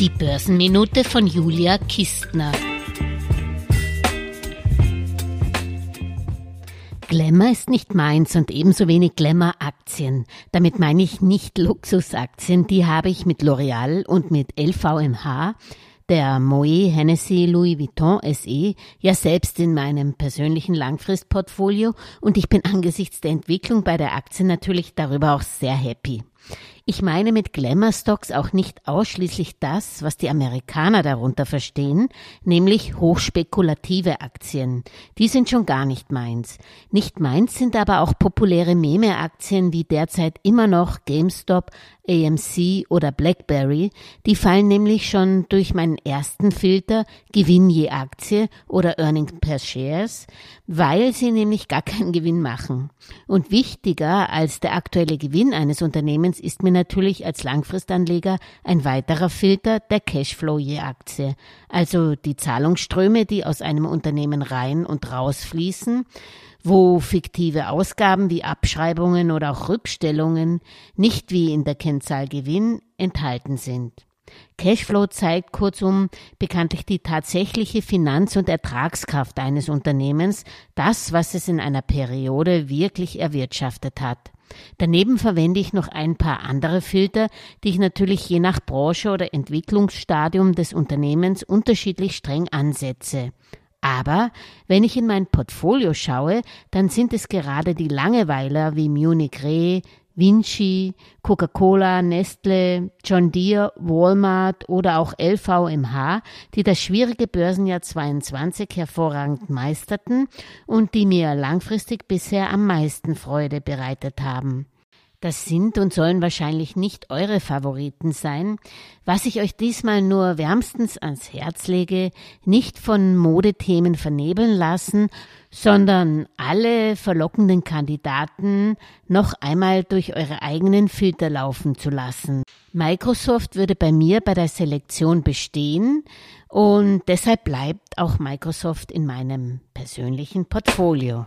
Die Börsenminute von Julia Kistner. Glamour ist nicht meins und ebenso wenig Glamour-Aktien. Damit meine ich nicht Luxusaktien, die habe ich mit L'Oreal und mit LVMH der Moet Hennessy Louis Vuitton SE ja selbst in meinem persönlichen Langfristportfolio und ich bin angesichts der Entwicklung bei der Aktie natürlich darüber auch sehr happy. Ich meine mit Glamour Stocks auch nicht ausschließlich das, was die Amerikaner darunter verstehen, nämlich hochspekulative Aktien. Die sind schon gar nicht meins. Nicht meins sind aber auch populäre Meme-Aktien wie derzeit immer noch GameStop, AMC oder BlackBerry. Die fallen nämlich schon durch meinen ersten Filter Gewinn je Aktie oder Earnings per Shares, weil sie nämlich gar keinen Gewinn machen. Und wichtiger als der aktuelle Gewinn eines Unternehmens ist mir natürlich als Langfristanleger ein weiterer Filter der Cashflow je Aktie, also die Zahlungsströme, die aus einem Unternehmen rein und raus fließen, wo fiktive Ausgaben wie Abschreibungen oder auch Rückstellungen nicht wie in der Kennzahl Gewinn enthalten sind. Cashflow zeigt kurzum bekanntlich die tatsächliche Finanz- und Ertragskraft eines Unternehmens, das, was es in einer Periode wirklich erwirtschaftet hat. Daneben verwende ich noch ein paar andere Filter, die ich natürlich je nach Branche oder Entwicklungsstadium des Unternehmens unterschiedlich streng ansetze. Aber wenn ich in mein Portfolio schaue, dann sind es gerade die Langeweiler wie Munich Re, Vinci, Coca-Cola, Nestle, John Deere, Walmart oder auch LVMH, die das schwierige Börsenjahr 22 hervorragend meisterten und die mir langfristig bisher am meisten Freude bereitet haben. Das sind und sollen wahrscheinlich nicht eure Favoriten sein. Was ich euch diesmal nur wärmstens ans Herz lege, nicht von Modethemen vernebeln lassen, sondern alle verlockenden Kandidaten noch einmal durch eure eigenen Filter laufen zu lassen. Microsoft würde bei mir bei der Selektion bestehen und deshalb bleibt auch Microsoft in meinem persönlichen Portfolio.